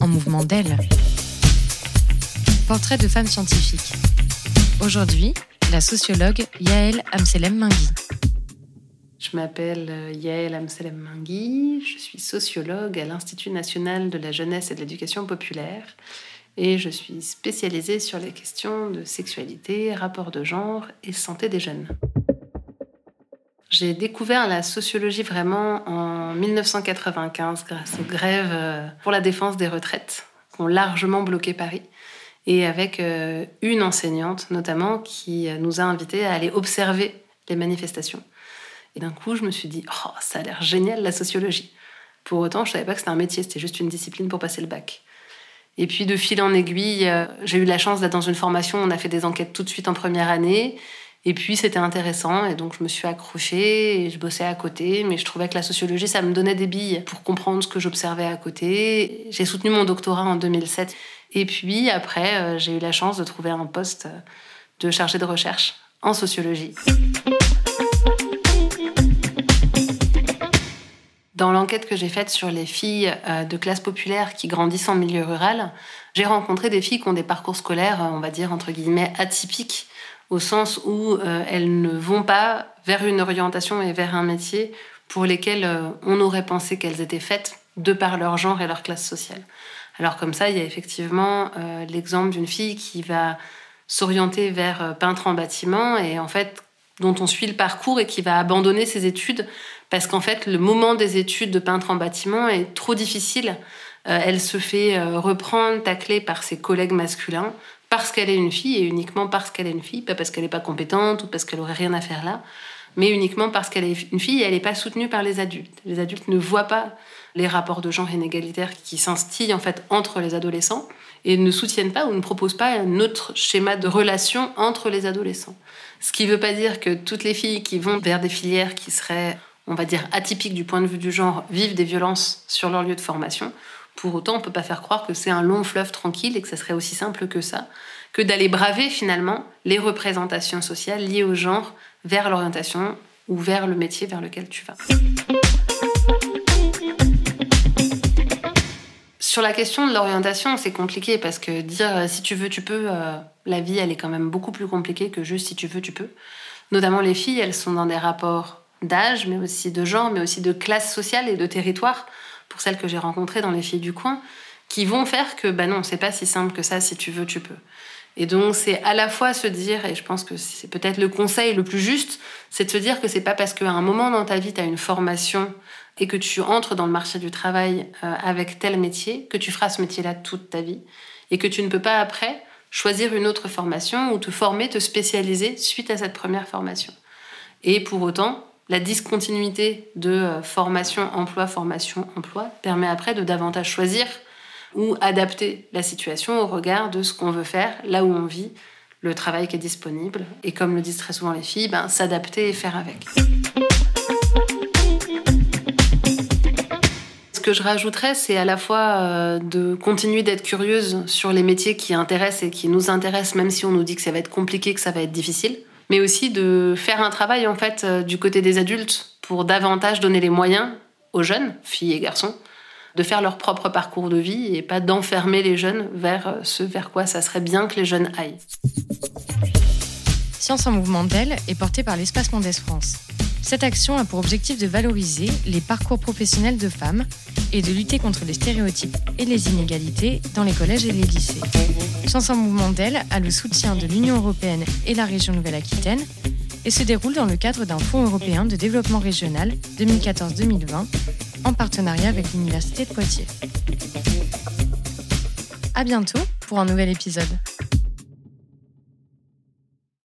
En mouvement d'aile. Portrait de femme scientifique. Aujourd'hui, la sociologue Yael Amselem Mingui. Je m'appelle euh, Yael Amselem Mingui, je suis sociologue à l'Institut national de la jeunesse et de l'éducation populaire et je suis spécialisée sur les questions de sexualité, rapport de genre et santé des jeunes. J'ai découvert la sociologie vraiment en 1995 grâce aux grèves euh, pour la défense des retraites qui ont largement bloqué Paris et avec euh, une enseignante notamment qui nous a invités à aller observer les manifestations. Et d'un coup, je me suis dit, oh, ça a l'air génial la sociologie. Pour autant, je savais pas que c'était un métier, c'était juste une discipline pour passer le bac. Et puis de fil en aiguille, euh, j'ai eu la chance d'être dans une formation, on a fait des enquêtes tout de suite en première année. Et puis c'était intéressant et donc je me suis accrochée et je bossais à côté, mais je trouvais que la sociologie, ça me donnait des billes pour comprendre ce que j'observais à côté. J'ai soutenu mon doctorat en 2007 et puis après, euh, j'ai eu la chance de trouver un poste de chargé de recherche en sociologie. Dans l'enquête que j'ai faite sur les filles euh, de classe populaire qui grandissent en milieu rural, j'ai rencontré des filles qui ont des parcours scolaires, on va dire, entre guillemets, atypiques, au sens où euh, elles ne vont pas vers une orientation et vers un métier pour lesquels euh, on aurait pensé qu'elles étaient faites de par leur genre et leur classe sociale. Alors comme ça, il y a effectivement l'exemple d'une fille qui va s'orienter vers peintre en bâtiment et en fait dont on suit le parcours et qui va abandonner ses études parce qu'en fait, le moment des études de peintre en bâtiment est trop difficile. Euh, elle se fait euh, reprendre, tacler par ses collègues masculins parce qu'elle est une fille et uniquement parce qu'elle est une fille, pas parce qu'elle n'est pas compétente ou parce qu'elle aurait rien à faire là, mais uniquement parce qu'elle est une fille et elle n'est pas soutenue par les adultes. Les adultes ne voient pas les rapports de genre inégalitaires qui s'instillent en fait entre les adolescents et ne soutiennent pas ou ne proposent pas un autre schéma de relation entre les adolescents. Ce qui ne veut pas dire que toutes les filles qui vont vers des filières qui seraient on va dire, atypiques du point de vue du genre, vivent des violences sur leur lieu de formation. Pour autant, on ne peut pas faire croire que c'est un long fleuve tranquille et que ça serait aussi simple que ça, que d'aller braver finalement les représentations sociales liées au genre vers l'orientation ou vers le métier vers lequel tu vas. Sur la question de l'orientation, c'est compliqué parce que dire euh, si tu veux, tu peux, euh, la vie, elle est quand même beaucoup plus compliquée que juste si tu veux, tu peux. Notamment les filles, elles sont dans des rapports d'âge, mais aussi de genre, mais aussi de classe sociale et de territoire, pour celles que j'ai rencontrées dans les filles du coin, qui vont faire que, bah non, c'est pas si simple que ça, si tu veux, tu peux. Et donc, c'est à la fois se dire, et je pense que c'est peut-être le conseil le plus juste, c'est de se dire que c'est pas parce qu'à un moment dans ta vie, tu as une formation et que tu entres dans le marché du travail euh, avec tel métier, que tu feras ce métier-là toute ta vie, et que tu ne peux pas après choisir une autre formation ou te former, te spécialiser suite à cette première formation. Et pour autant, la discontinuité de euh, formation, emploi, formation, emploi permet après de davantage choisir ou adapter la situation au regard de ce qu'on veut faire, là où on vit, le travail qui est disponible. Et comme le disent très souvent les filles, ben, s'adapter et faire avec. Ce que je rajouterais, c'est à la fois euh, de continuer d'être curieuse sur les métiers qui intéressent et qui nous intéressent, même si on nous dit que ça va être compliqué, que ça va être difficile mais aussi de faire un travail en fait euh, du côté des adultes pour davantage donner les moyens aux jeunes, filles et garçons, de faire leur propre parcours de vie et pas d'enfermer les jeunes vers euh, ce vers quoi ça serait bien que les jeunes aillent. Science en mouvement d'elle est portée par l'Espace Mondes France. Cette action a pour objectif de valoriser les parcours professionnels de femmes et de lutter contre les stéréotypes et les inégalités dans les collèges et les lycées. Chance en mouvement d'elle a le soutien de l'Union européenne et la région Nouvelle-Aquitaine et se déroule dans le cadre d'un Fonds européen de développement régional 2014-2020 en partenariat avec l'Université de Poitiers. À bientôt pour un nouvel épisode.